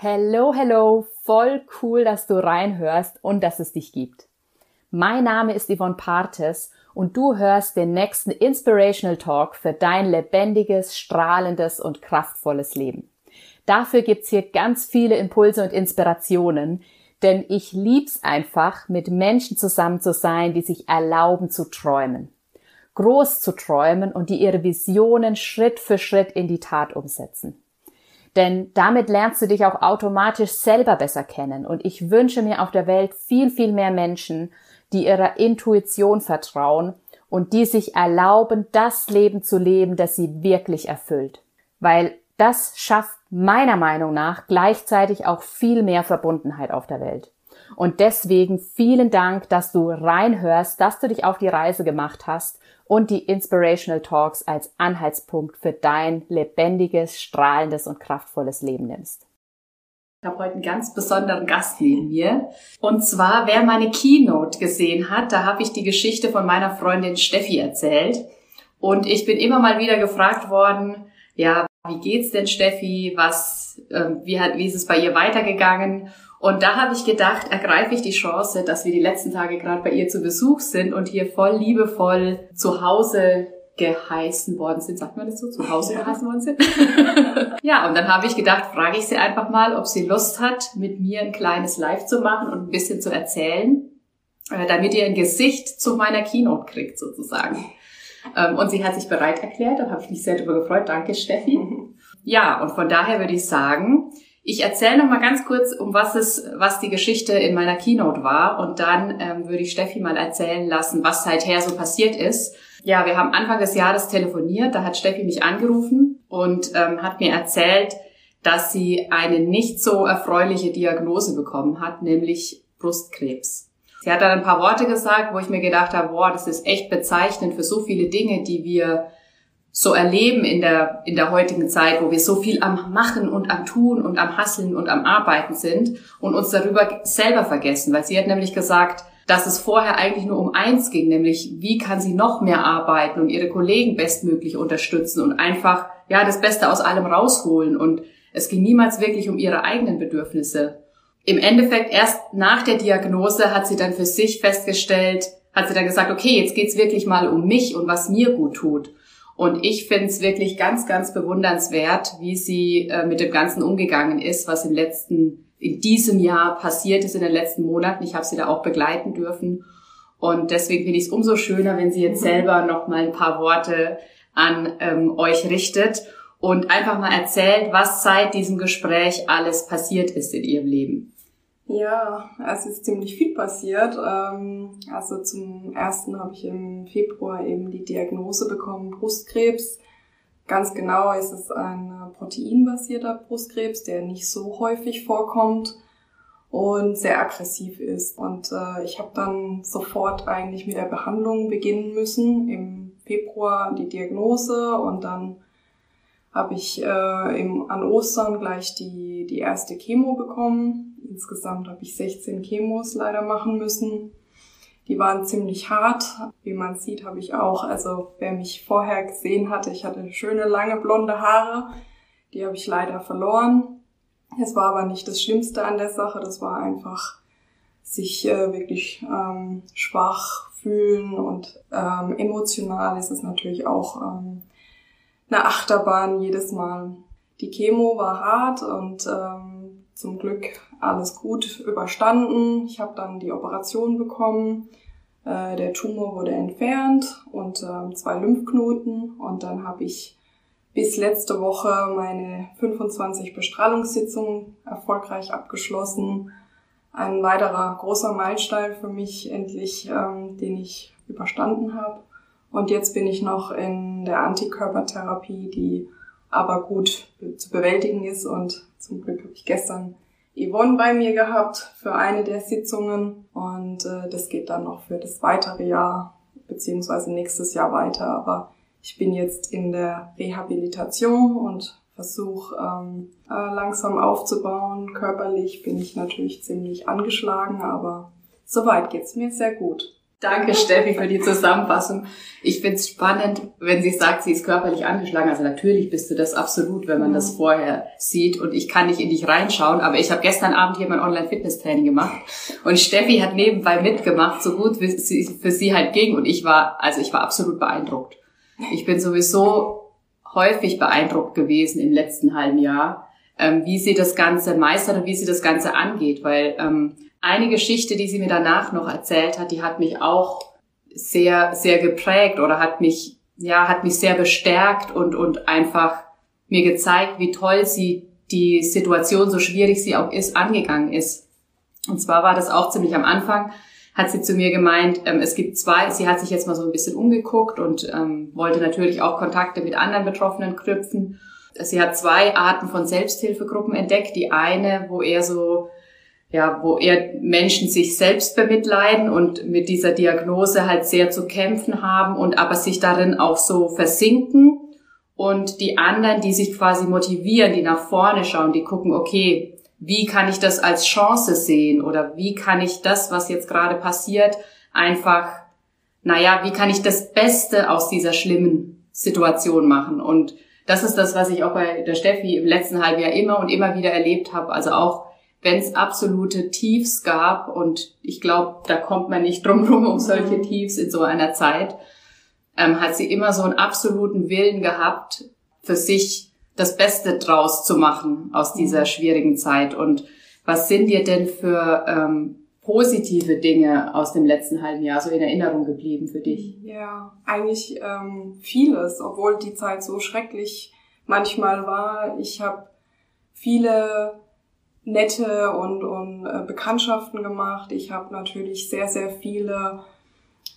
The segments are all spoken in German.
Hello, hello, voll cool, dass du reinhörst und dass es dich gibt. Mein Name ist Yvonne Partes und du hörst den nächsten Inspirational Talk für dein lebendiges, strahlendes und kraftvolles Leben. Dafür gibt's hier ganz viele Impulse und Inspirationen, denn ich lieb's einfach, mit Menschen zusammen zu sein, die sich erlauben zu träumen. Groß zu träumen und die ihre Visionen Schritt für Schritt in die Tat umsetzen. Denn damit lernst du dich auch automatisch selber besser kennen. Und ich wünsche mir auf der Welt viel, viel mehr Menschen, die ihrer Intuition vertrauen und die sich erlauben, das Leben zu leben, das sie wirklich erfüllt. Weil das schafft meiner Meinung nach gleichzeitig auch viel mehr Verbundenheit auf der Welt. Und deswegen vielen Dank, dass du reinhörst, dass du dich auf die Reise gemacht hast und die Inspirational Talks als Anhaltspunkt für dein lebendiges, strahlendes und kraftvolles Leben nimmst. Ich habe heute einen ganz besonderen Gast neben mir. Und zwar, wer meine Keynote gesehen hat, da habe ich die Geschichte von meiner Freundin Steffi erzählt. Und ich bin immer mal wieder gefragt worden, ja, wie geht's denn Steffi? Was, äh, wie, hat, wie ist es bei ihr weitergegangen? Und da habe ich gedacht, ergreife ich die Chance, dass wir die letzten Tage gerade bei ihr zu Besuch sind und hier voll liebevoll zu Hause geheißen worden sind. Sagt man das so? Zu Hause geheißen worden sind? ja, und dann habe ich gedacht, frage ich sie einfach mal, ob sie Lust hat, mit mir ein kleines Live zu machen und ein bisschen zu erzählen, äh, damit ihr ein Gesicht zu meiner Keynote kriegt sozusagen. Ähm, und sie hat sich bereit erklärt, da habe ich mich sehr darüber gefreut. Danke, Steffi. Ja, und von daher würde ich sagen, ich erzähle noch mal ganz kurz, um was es, was die Geschichte in meiner Keynote war, und dann ähm, würde ich Steffi mal erzählen lassen, was seither so passiert ist. Ja, wir haben Anfang des Jahres telefoniert. Da hat Steffi mich angerufen und ähm, hat mir erzählt, dass sie eine nicht so erfreuliche Diagnose bekommen hat, nämlich Brustkrebs. Sie hat dann ein paar Worte gesagt, wo ich mir gedacht habe, boah, das ist echt bezeichnend für so viele Dinge, die wir so erleben in der, in der heutigen Zeit, wo wir so viel am Machen und am Tun und am Hasseln und am Arbeiten sind und uns darüber selber vergessen. Weil sie hat nämlich gesagt, dass es vorher eigentlich nur um eins ging, nämlich wie kann sie noch mehr arbeiten und ihre Kollegen bestmöglich unterstützen und einfach, ja, das Beste aus allem rausholen. Und es ging niemals wirklich um ihre eigenen Bedürfnisse. Im Endeffekt erst nach der Diagnose hat sie dann für sich festgestellt, hat sie dann gesagt, okay, jetzt geht's wirklich mal um mich und was mir gut tut. Und ich finde es wirklich ganz, ganz bewundernswert, wie sie äh, mit dem Ganzen umgegangen ist, was im letzten, in diesem Jahr passiert ist, in den letzten Monaten. Ich habe sie da auch begleiten dürfen. Und deswegen finde ich es umso schöner, wenn sie jetzt selber noch mal ein paar Worte an ähm, euch richtet und einfach mal erzählt, was seit diesem Gespräch alles passiert ist in ihrem Leben. Ja, es ist ziemlich viel passiert. Ähm, also zum ersten habe ich im Februar eben die Diagnose bekommen, Brustkrebs. Ganz genau ist es ein proteinbasierter Brustkrebs, der nicht so häufig vorkommt und sehr aggressiv ist. Und äh, ich habe dann sofort eigentlich mit der Behandlung beginnen müssen. Im Februar die Diagnose und dann habe ich äh, im, an Ostern gleich die, die erste Chemo bekommen Insgesamt habe ich 16 Chemos leider machen müssen. Die waren ziemlich hart. Wie man sieht, habe ich auch, also wer mich vorher gesehen hatte, ich hatte schöne lange blonde Haare. Die habe ich leider verloren. Es war aber nicht das Schlimmste an der Sache. Das war einfach sich äh, wirklich ähm, schwach fühlen und ähm, emotional ist es natürlich auch ähm, eine Achterbahn jedes Mal. Die Chemo war hart und ähm, zum Glück alles gut überstanden. Ich habe dann die Operation bekommen. Äh, der Tumor wurde entfernt und äh, zwei Lymphknoten. Und dann habe ich bis letzte Woche meine 25 Bestrahlungssitzungen erfolgreich abgeschlossen. Ein weiterer großer Meilenstein für mich endlich, ähm, den ich überstanden habe. Und jetzt bin ich noch in der Antikörpertherapie, die aber gut zu bewältigen ist. Und zum Glück habe ich gestern Yvonne bei mir gehabt für eine der Sitzungen und äh, das geht dann noch für das weitere Jahr beziehungsweise nächstes Jahr weiter. Aber ich bin jetzt in der Rehabilitation und versuche ähm, äh, langsam aufzubauen. Körperlich bin ich natürlich ziemlich angeschlagen, aber soweit geht's mir sehr gut. Danke, Steffi, für die Zusammenfassung. Ich finde es spannend, wenn sie sagt, sie ist körperlich angeschlagen. Also natürlich bist du das absolut, wenn man das vorher sieht. Und ich kann nicht in dich reinschauen. Aber ich habe gestern Abend hier mein Online-Fitness-Training gemacht. Und Steffi hat nebenbei mitgemacht, so gut wie sie für sie halt ging. Und ich war, also ich war absolut beeindruckt. Ich bin sowieso häufig beeindruckt gewesen im letzten halben Jahr, ähm, wie sie das Ganze meistert und wie sie das Ganze angeht. Weil ähm, eine Geschichte, die sie mir danach noch erzählt hat, die hat mich auch sehr, sehr geprägt oder hat mich, ja, hat mich sehr bestärkt und, und einfach mir gezeigt, wie toll sie die Situation, so schwierig sie auch ist, angegangen ist. Und zwar war das auch ziemlich am Anfang, hat sie zu mir gemeint, ähm, es gibt zwei, sie hat sich jetzt mal so ein bisschen umgeguckt und ähm, wollte natürlich auch Kontakte mit anderen Betroffenen knüpfen. Sie hat zwei Arten von Selbsthilfegruppen entdeckt. Die eine, wo er so ja, wo eher Menschen sich selbst bemitleiden und mit dieser Diagnose halt sehr zu kämpfen haben und aber sich darin auch so versinken. Und die anderen, die sich quasi motivieren, die nach vorne schauen, die gucken, okay, wie kann ich das als Chance sehen oder wie kann ich das, was jetzt gerade passiert, einfach, naja, wie kann ich das Beste aus dieser schlimmen Situation machen? Und das ist das, was ich auch bei der Steffi im letzten halben Jahr immer und immer wieder erlebt habe. Also auch wenn es absolute Tiefs gab und ich glaube, da kommt man nicht drum rum um solche mhm. Tiefs in so einer Zeit, ähm, hat sie immer so einen absoluten Willen gehabt, für sich das Beste draus zu machen aus dieser mhm. schwierigen Zeit. Und was sind dir denn für ähm, positive Dinge aus dem letzten halben Jahr so in Erinnerung geblieben für dich? Ja, eigentlich ähm, vieles, obwohl die Zeit so schrecklich manchmal war. Ich habe viele nette und, und äh, Bekanntschaften gemacht. Ich habe natürlich sehr, sehr viele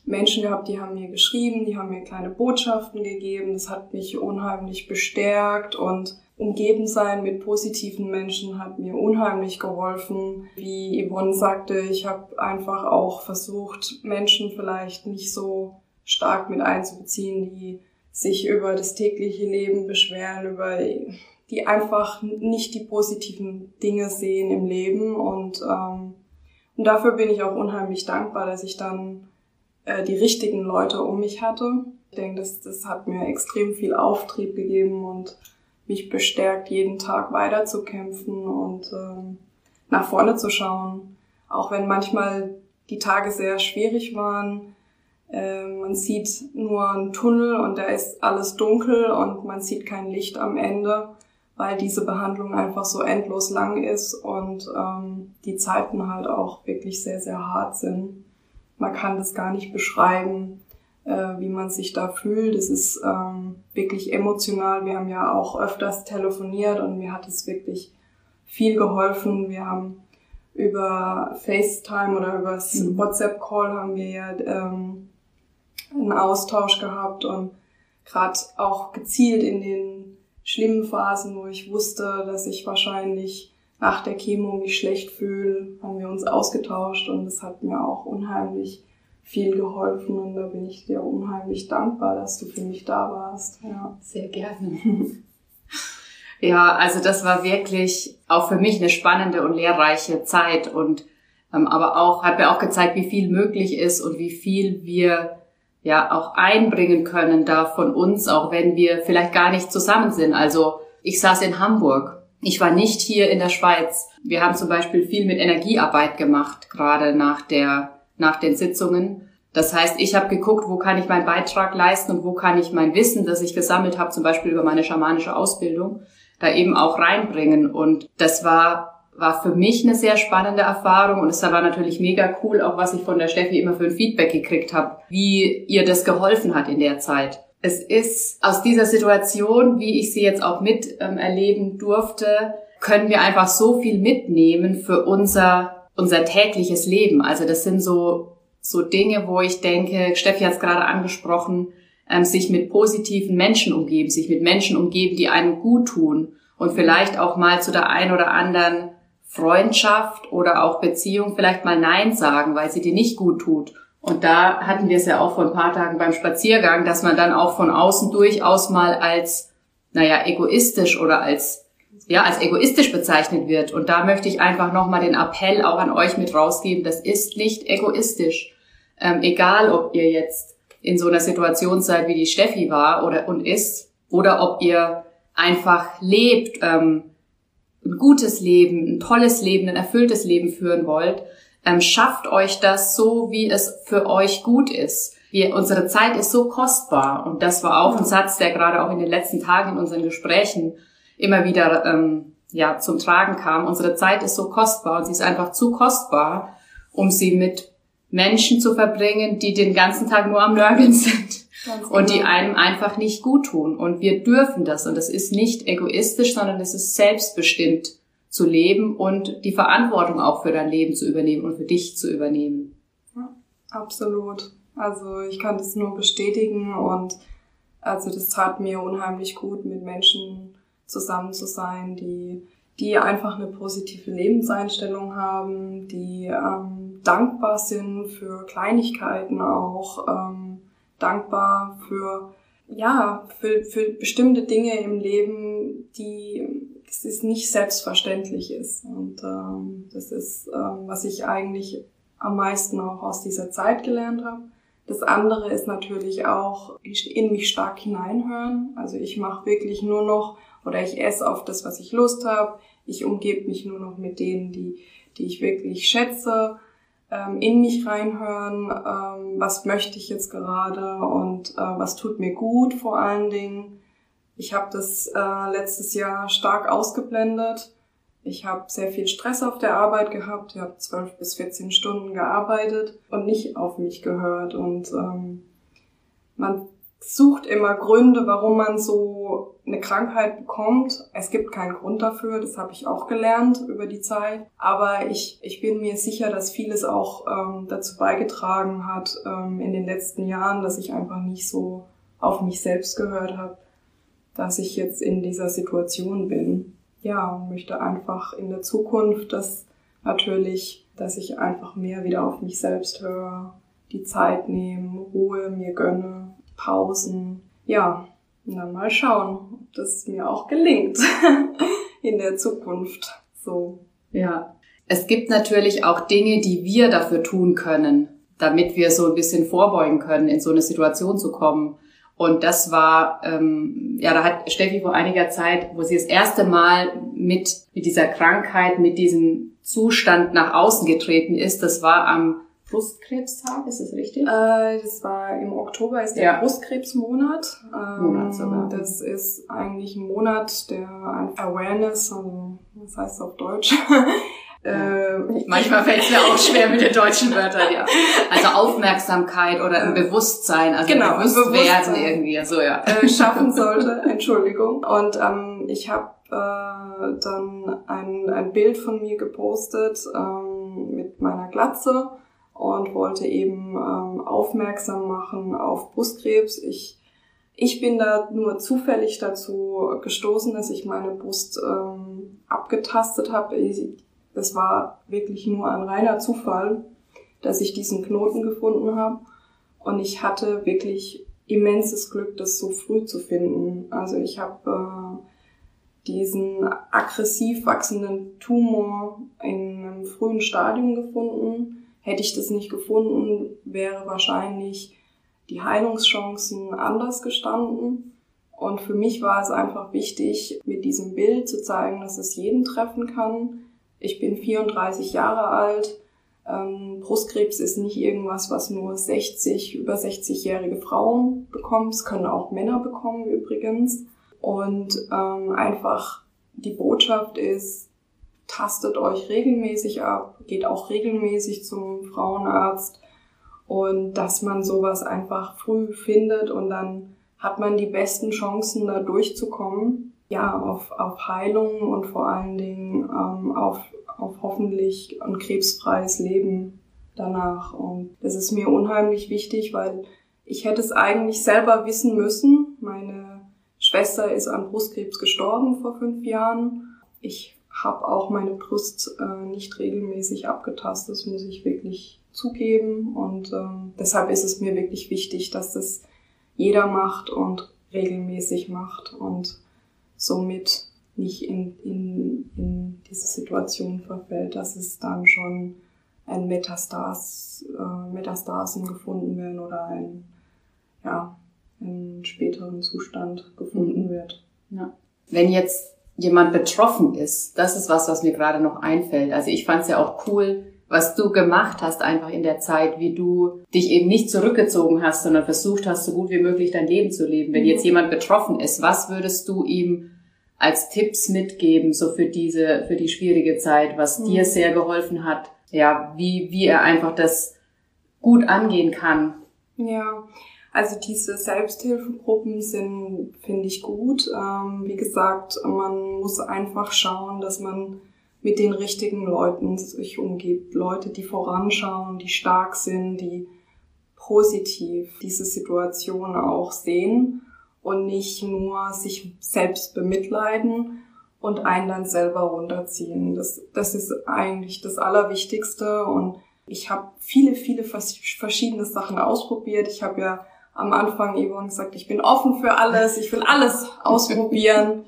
Menschen gehabt, die haben mir geschrieben, die haben mir kleine Botschaften gegeben. Das hat mich unheimlich bestärkt und umgeben sein mit positiven Menschen hat mir unheimlich geholfen. Wie Yvonne sagte, ich habe einfach auch versucht, Menschen vielleicht nicht so stark mit einzubeziehen, die sich über das tägliche Leben beschweren, über die einfach nicht die positiven Dinge sehen im Leben und, ähm, und dafür bin ich auch unheimlich dankbar, dass ich dann äh, die richtigen Leute um mich hatte. Ich denke, das, das hat mir extrem viel Auftrieb gegeben und mich bestärkt, jeden Tag weiterzukämpfen und ähm, nach vorne zu schauen. Auch wenn manchmal die Tage sehr schwierig waren. Äh, man sieht nur einen Tunnel und da ist alles dunkel und man sieht kein Licht am Ende weil diese Behandlung einfach so endlos lang ist und ähm, die Zeiten halt auch wirklich sehr, sehr hart sind. Man kann das gar nicht beschreiben, äh, wie man sich da fühlt. Es ist ähm, wirklich emotional. Wir haben ja auch öfters telefoniert und mir hat es wirklich viel geholfen. Wir haben über FaceTime oder über mhm. WhatsApp-Call haben wir ja ähm, einen Austausch gehabt und gerade auch gezielt in den schlimmen Phasen, wo ich wusste, dass ich wahrscheinlich nach der Chemo mich schlecht fühle, haben wir uns ausgetauscht und das hat mir auch unheimlich viel geholfen und da bin ich dir unheimlich dankbar, dass du für mich da warst. Ja. Sehr gerne. ja, also das war wirklich auch für mich eine spannende und lehrreiche Zeit und ähm, aber auch hat mir auch gezeigt, wie viel möglich ist und wie viel wir ja auch einbringen können da von uns, auch wenn wir vielleicht gar nicht zusammen sind. Also ich saß in Hamburg. Ich war nicht hier in der Schweiz. Wir haben zum Beispiel viel mit Energiearbeit gemacht, gerade nach der, nach den Sitzungen. Das heißt, ich habe geguckt, wo kann ich meinen Beitrag leisten und wo kann ich mein Wissen, das ich gesammelt habe, zum Beispiel über meine schamanische Ausbildung, da eben auch reinbringen. Und das war war für mich eine sehr spannende Erfahrung und es war natürlich mega cool, auch was ich von der Steffi immer für ein Feedback gekriegt habe, wie ihr das geholfen hat in der Zeit. Es ist aus dieser Situation, wie ich sie jetzt auch mit ähm, erleben durfte, können wir einfach so viel mitnehmen für unser, unser tägliches Leben. Also das sind so, so Dinge, wo ich denke, Steffi hat es gerade angesprochen, ähm, sich mit positiven Menschen umgeben, sich mit Menschen umgeben, die einem gut tun und vielleicht auch mal zu der einen oder anderen Freundschaft oder auch Beziehung vielleicht mal Nein sagen, weil sie dir nicht gut tut. Und da hatten wir es ja auch vor ein paar Tagen beim Spaziergang, dass man dann auch von außen durchaus mal als, naja, egoistisch oder als, ja, als egoistisch bezeichnet wird. Und da möchte ich einfach nochmal den Appell auch an euch mit rausgeben, das ist nicht egoistisch. ähm, egal ob ihr jetzt in so einer Situation seid, wie die Steffi war oder und ist, oder ob ihr einfach lebt, ähm, ein gutes Leben, ein tolles Leben, ein erfülltes Leben führen wollt, ähm, schafft euch das so, wie es für euch gut ist. Wir, unsere Zeit ist so kostbar und das war auch ein Satz, der gerade auch in den letzten Tagen in unseren Gesprächen immer wieder ähm, ja zum Tragen kam. Unsere Zeit ist so kostbar und sie ist einfach zu kostbar, um sie mit Menschen zu verbringen, die den ganzen Tag nur am Nörgeln sind Ganz und die genau. einem einfach nicht gut tun. Und wir dürfen das und das ist nicht egoistisch, sondern es ist selbstbestimmt zu leben und die Verantwortung auch für dein Leben zu übernehmen und für dich zu übernehmen. Ja, absolut. Also ich kann das nur bestätigen und also das tat mir unheimlich gut, mit Menschen zusammen zu sein, die, die einfach eine positive Lebenseinstellung haben, die ähm, dankbar sind für Kleinigkeiten auch, ähm, dankbar für ja, für, für bestimmte Dinge im Leben, die es ist nicht selbstverständlich ist. Und ähm, das ist, ähm, was ich eigentlich am meisten auch aus dieser Zeit gelernt habe. Das andere ist natürlich auch in mich stark hineinhören. Also ich mache wirklich nur noch oder ich esse auf das, was ich Lust habe. Ich umgebe mich nur noch mit denen, die, die ich wirklich schätze. Ähm, in mich reinhören, ähm, was möchte ich jetzt gerade und äh, was tut mir gut vor allen Dingen. Ich habe das äh, letztes Jahr stark ausgeblendet ich habe sehr viel Stress auf der Arbeit gehabt, ich habe zwölf bis 14 Stunden gearbeitet und nicht auf mich gehört. Und ähm, man sucht immer Gründe, warum man so eine Krankheit bekommt. Es gibt keinen Grund dafür, das habe ich auch gelernt über die Zeit. Aber ich, ich bin mir sicher, dass vieles auch ähm, dazu beigetragen hat ähm, in den letzten Jahren, dass ich einfach nicht so auf mich selbst gehört habe, dass ich jetzt in dieser Situation bin ja, möchte einfach in der Zukunft, dass natürlich, dass ich einfach mehr wieder auf mich selbst höre, die Zeit nehme, Ruhe mir gönne, Pausen. Ja, und dann mal schauen, ob das mir auch gelingt in der Zukunft. So. Ja. Es gibt natürlich auch Dinge, die wir dafür tun können, damit wir so ein bisschen vorbeugen können, in so eine Situation zu kommen. Und das war, ähm, ja, da hat Steffi vor einiger Zeit, wo sie das erste Mal mit, mit dieser Krankheit, mit diesem Zustand nach außen getreten ist, das war am Brustkrebstag, ist das richtig? Äh, das war im Oktober, ist der ja. Brustkrebsmonat. Ähm, Monat sogar. Das ist eigentlich ein Monat der Awareness, also, was heißt das auf Deutsch? Äh, Manchmal fällt es mir auch schwer mit den deutschen Wörtern, ja. Also Aufmerksamkeit oder ein Bewusstsein, also genau, bewusst werden irgendwie, so ja. Äh, schaffen sollte, Entschuldigung. Und ähm, ich habe äh, dann ein, ein Bild von mir gepostet ähm, mit meiner Glatze und wollte eben ähm, aufmerksam machen auf Brustkrebs. Ich ich bin da nur zufällig dazu gestoßen, dass ich meine Brust ähm, abgetastet habe. Das war wirklich nur ein reiner Zufall, dass ich diesen Knoten gefunden habe. Und ich hatte wirklich immenses Glück, das so früh zu finden. Also ich habe äh, diesen aggressiv wachsenden Tumor in einem frühen Stadium gefunden. Hätte ich das nicht gefunden, wäre wahrscheinlich die Heilungschancen anders gestanden. Und für mich war es einfach wichtig, mit diesem Bild zu zeigen, dass es jeden treffen kann, ich bin 34 Jahre alt. Ähm, Brustkrebs ist nicht irgendwas, was nur 60, über 60-jährige Frauen bekommen. Es können auch Männer bekommen übrigens. Und ähm, einfach die Botschaft ist, tastet euch regelmäßig ab, geht auch regelmäßig zum Frauenarzt und dass man sowas einfach früh findet und dann hat man die besten Chancen, da durchzukommen ja, auf, auf Heilung und vor allen Dingen ähm, auf, auf hoffentlich ein krebsfreies Leben danach. Und das ist mir unheimlich wichtig, weil ich hätte es eigentlich selber wissen müssen. Meine Schwester ist an Brustkrebs gestorben vor fünf Jahren. Ich habe auch meine Brust äh, nicht regelmäßig abgetastet, das muss ich wirklich zugeben. Und ähm, deshalb ist es mir wirklich wichtig, dass das jeder macht und regelmäßig macht. Und somit nicht in, in, in diese Situation verfällt, dass es dann schon ein Metastas, äh, Metastasen gefunden werden oder ein, ja, in späteren Zustand gefunden wird. Ja. Wenn jetzt jemand betroffen ist, das ist was, was mir gerade noch einfällt. Also ich fand es ja auch cool, was du gemacht hast einfach in der Zeit, wie du dich eben nicht zurückgezogen hast, sondern versucht hast, so gut wie möglich dein Leben zu leben. Wenn mhm. jetzt jemand betroffen ist, was würdest du ihm als Tipps mitgeben, so für diese, für die schwierige Zeit, was mhm. dir sehr geholfen hat? Ja, wie, wie er einfach das gut angehen kann. Ja, also diese Selbsthilfegruppen sind, finde ich gut. Ähm, wie gesagt, man muss einfach schauen, dass man mit den richtigen Leuten sich umgibt. Leute, die voranschauen, die stark sind, die positiv diese Situation auch sehen und nicht nur sich selbst bemitleiden und einen dann selber runterziehen. Das, das ist eigentlich das Allerwichtigste und ich habe viele, viele verschiedene Sachen ausprobiert. Ich habe ja am Anfang Yvonne gesagt, ich bin offen für alles, ich will alles ausprobieren.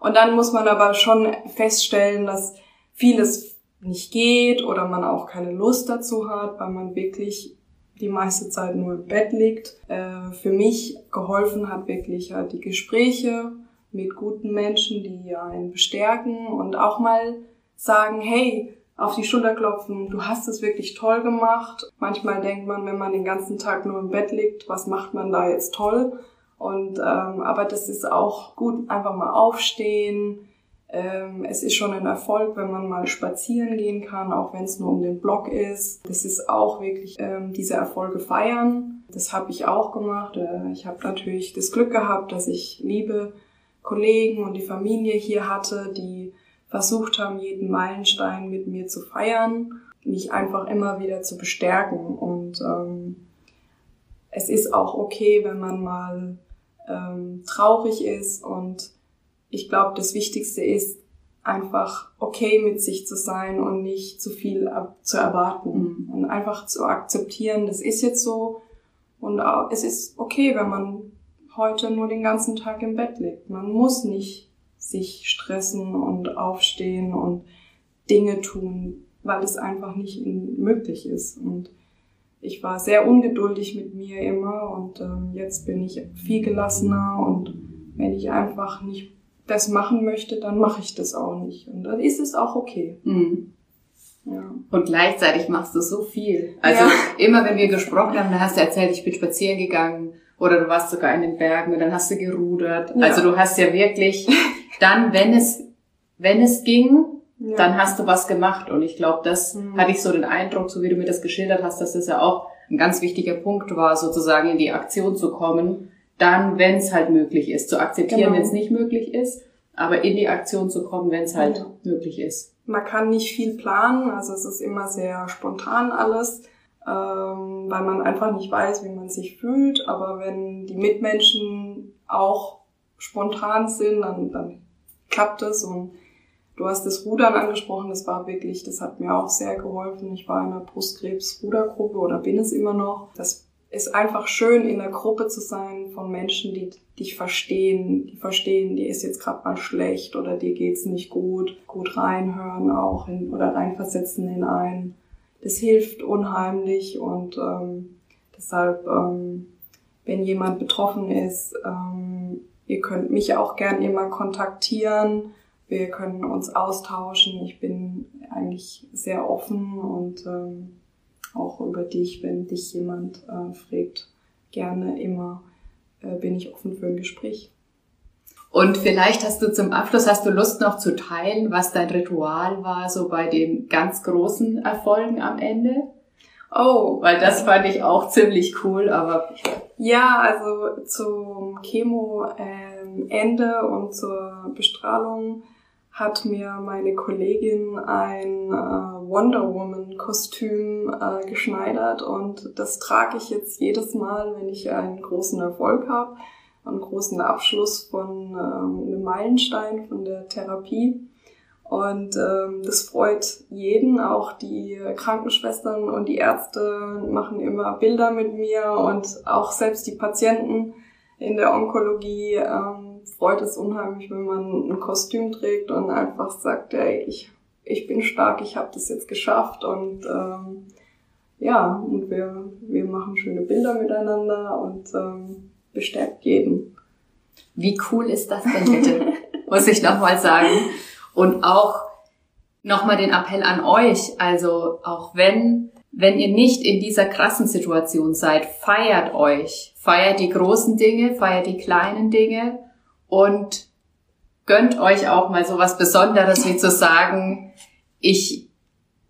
Und dann muss man aber schon feststellen, dass vieles nicht geht oder man auch keine Lust dazu hat, weil man wirklich die meiste Zeit nur im Bett liegt. Äh, für mich geholfen hat wirklich halt die Gespräche mit guten Menschen, die einen bestärken und auch mal sagen, hey, auf die Schulter klopfen, du hast es wirklich toll gemacht. Manchmal denkt man, wenn man den ganzen Tag nur im Bett liegt, was macht man da jetzt toll? Und ähm, aber das ist auch gut, einfach mal aufstehen. Ähm, es ist schon ein Erfolg, wenn man mal spazieren gehen kann, auch wenn es nur um den Block ist. Das ist auch wirklich ähm, diese Erfolge feiern. Das habe ich auch gemacht. Äh, ich habe natürlich das Glück gehabt, dass ich liebe Kollegen und die Familie hier hatte, die versucht haben, jeden Meilenstein mit mir zu feiern, mich einfach immer wieder zu bestärken. Und ähm, es ist auch okay, wenn man mal ähm, traurig ist. Und ich glaube, das Wichtigste ist, einfach okay mit sich zu sein und nicht zu viel zu erwarten. Mhm. Und einfach zu akzeptieren, das ist jetzt so. Und es ist okay, wenn man heute nur den ganzen Tag im Bett liegt. Man muss nicht sich stressen und aufstehen und Dinge tun, weil es einfach nicht möglich ist. Und ich war sehr ungeduldig mit mir immer und ähm, jetzt bin ich viel gelassener und wenn ich einfach nicht das machen möchte, dann mache ich das auch nicht. Und dann ist es auch okay. Mhm. Ja. Und gleichzeitig machst du so viel. Also ja. immer wenn wir gesprochen haben, dann hast du erzählt, ich bin spazieren gegangen oder du warst sogar in den Bergen und dann hast du gerudert. Ja. Also du hast ja wirklich dann, wenn es, wenn es ging, ja. dann hast du was gemacht. Und ich glaube, das mhm. hatte ich so den Eindruck, so wie du mir das geschildert hast, dass das ja auch ein ganz wichtiger Punkt war, sozusagen in die Aktion zu kommen. Dann, wenn es halt möglich ist, zu akzeptieren, genau. wenn es nicht möglich ist, aber in die Aktion zu kommen, wenn es halt ja. möglich ist. Man kann nicht viel planen, also es ist immer sehr spontan alles, ähm, weil man einfach nicht weiß, wie man sich fühlt. Aber wenn die Mitmenschen auch spontan sind, dann, dann klappt es und du hast das Rudern angesprochen, das war wirklich, das hat mir auch sehr geholfen. Ich war in einer Brustkrebs-Rudergruppe oder bin es immer noch. Das ist einfach schön, in einer Gruppe zu sein von Menschen, die dich verstehen, die verstehen, dir ist jetzt gerade mal schlecht oder dir geht's nicht gut, gut reinhören auch in, oder reinversetzen in einen. Das hilft unheimlich und ähm, deshalb, ähm, wenn jemand betroffen ist, ähm, Ihr könnt mich auch gern immer kontaktieren. Wir können uns austauschen. Ich bin eigentlich sehr offen und ähm, auch über dich, wenn dich jemand äh, fragt, gerne immer äh, bin ich offen für ein Gespräch. Und vielleicht hast du zum Abschluss, hast du Lust noch zu teilen, was dein Ritual war, so bei den ganz großen Erfolgen am Ende? Oh. Weil das fand ich auch ziemlich cool, aber. Ja, also zum Chemo-Ende ähm, und zur Bestrahlung hat mir meine Kollegin ein äh, Wonder Woman Kostüm äh, geschneidert und das trage ich jetzt jedes Mal, wenn ich einen großen Erfolg habe, einen großen Abschluss von ähm, einem Meilenstein von der Therapie. Und ähm, das freut jeden, auch die Krankenschwestern und die Ärzte machen immer Bilder mit mir und auch selbst die Patienten in der Onkologie ähm, freut es unheimlich, wenn man ein Kostüm trägt und einfach sagt, ey, ich ich bin stark, ich habe das jetzt geschafft und ähm, ja, und wir, wir machen schöne Bilder miteinander und ähm, bestärkt jeden. Wie cool ist das denn bitte? Muss ich nochmal sagen. Und auch nochmal den Appell an euch. Also auch wenn, wenn ihr nicht in dieser krassen Situation seid, feiert euch. Feiert die großen Dinge, feiert die kleinen Dinge und gönnt euch auch mal so was Besonderes, wie zu sagen, ich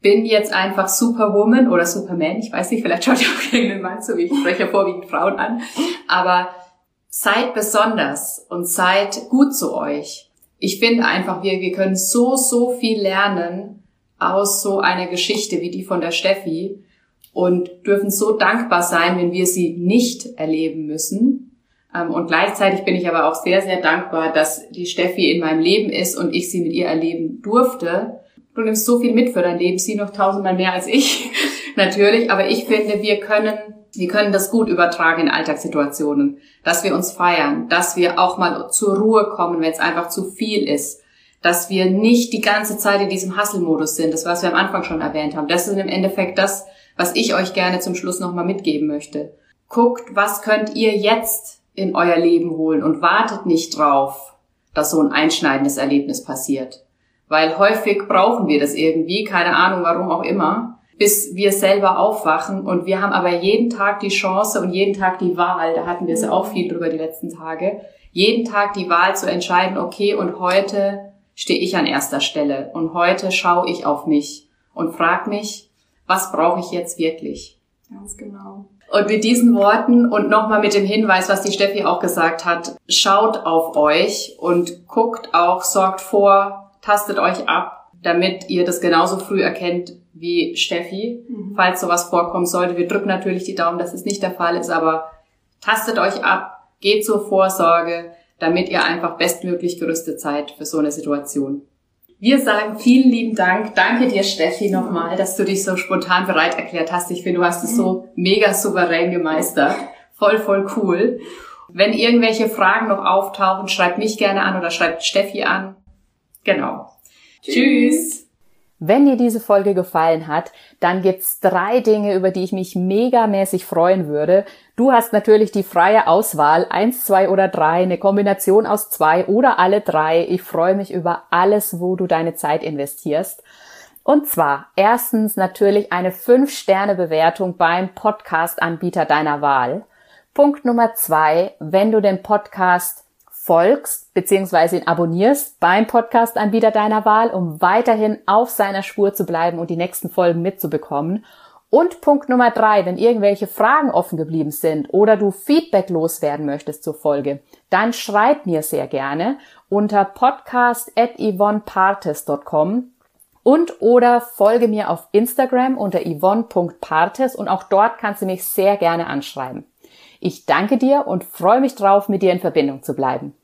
bin jetzt einfach Superwoman oder Superman, ich weiß nicht, vielleicht schaut ihr auch irgendeinen Mann wie ich spreche vorwiegend Frauen an, aber seid besonders und seid gut zu euch. Ich finde einfach, wir, wir können so, so viel lernen aus so einer Geschichte wie die von der Steffi und dürfen so dankbar sein, wenn wir sie nicht erleben müssen. Ähm, und gleichzeitig bin ich aber auch sehr, sehr dankbar, dass die Steffi in meinem Leben ist und ich sie mit ihr erleben durfte. Du nimmst so viel mit für dein Leben, sie noch tausendmal mehr als ich, natürlich. Aber ich finde, wir können, wir können das gut übertragen in Alltagssituationen, dass wir uns feiern, dass wir auch mal zur Ruhe kommen, wenn es einfach zu viel ist, dass wir nicht die ganze Zeit in diesem Hustle-Modus sind, das was wir am Anfang schon erwähnt haben. Das ist im Endeffekt das, was ich euch gerne zum Schluss nochmal mitgeben möchte. Guckt, was könnt ihr jetzt in euer Leben holen und wartet nicht drauf, dass so ein einschneidendes Erlebnis passiert. Weil häufig brauchen wir das irgendwie, keine Ahnung warum auch immer, bis wir selber aufwachen. Und wir haben aber jeden Tag die Chance und jeden Tag die Wahl, da hatten wir es ja auch viel drüber die letzten Tage, jeden Tag die Wahl zu entscheiden, okay, und heute stehe ich an erster Stelle. Und heute schaue ich auf mich und frage mich, was brauche ich jetzt wirklich? Ganz genau. Und mit diesen Worten und nochmal mit dem Hinweis, was die Steffi auch gesagt hat, schaut auf euch und guckt auch, sorgt vor, tastet euch ab, damit ihr das genauso früh erkennt wie Steffi, mhm. falls sowas vorkommen sollte. Wir drücken natürlich die Daumen, dass es nicht der Fall ist, aber tastet euch ab, geht zur Vorsorge, damit ihr einfach bestmöglich gerüstet seid für so eine Situation. Wir sagen vielen lieben Dank. Danke dir, Steffi, nochmal, dass du dich so spontan bereit erklärt hast. Ich finde, du hast es so mega souverän gemeistert. Voll, voll cool. Wenn irgendwelche Fragen noch auftauchen, schreibt mich gerne an oder schreibt Steffi an. Genau. Tschüss. Wenn dir diese Folge gefallen hat, dann gibt's drei Dinge, über die ich mich megamäßig freuen würde. Du hast natürlich die freie Auswahl, eins, zwei oder drei, eine Kombination aus zwei oder alle drei. Ich freue mich über alles, wo du deine Zeit investierst. Und zwar erstens natürlich eine 5-Sterne-Bewertung beim Podcast-Anbieter deiner Wahl. Punkt Nummer zwei, wenn du den Podcast folgst bzw. ihn abonnierst beim Podcast-Anbieter deiner Wahl, um weiterhin auf seiner Spur zu bleiben und die nächsten Folgen mitzubekommen. Und Punkt Nummer drei, wenn irgendwelche Fragen offen geblieben sind oder du Feedback loswerden möchtest zur Folge, dann schreib mir sehr gerne unter podcast.yvonnepartes.com und oder folge mir auf Instagram unter yvonne.partes und auch dort kannst du mich sehr gerne anschreiben. Ich danke dir und freue mich drauf, mit dir in Verbindung zu bleiben.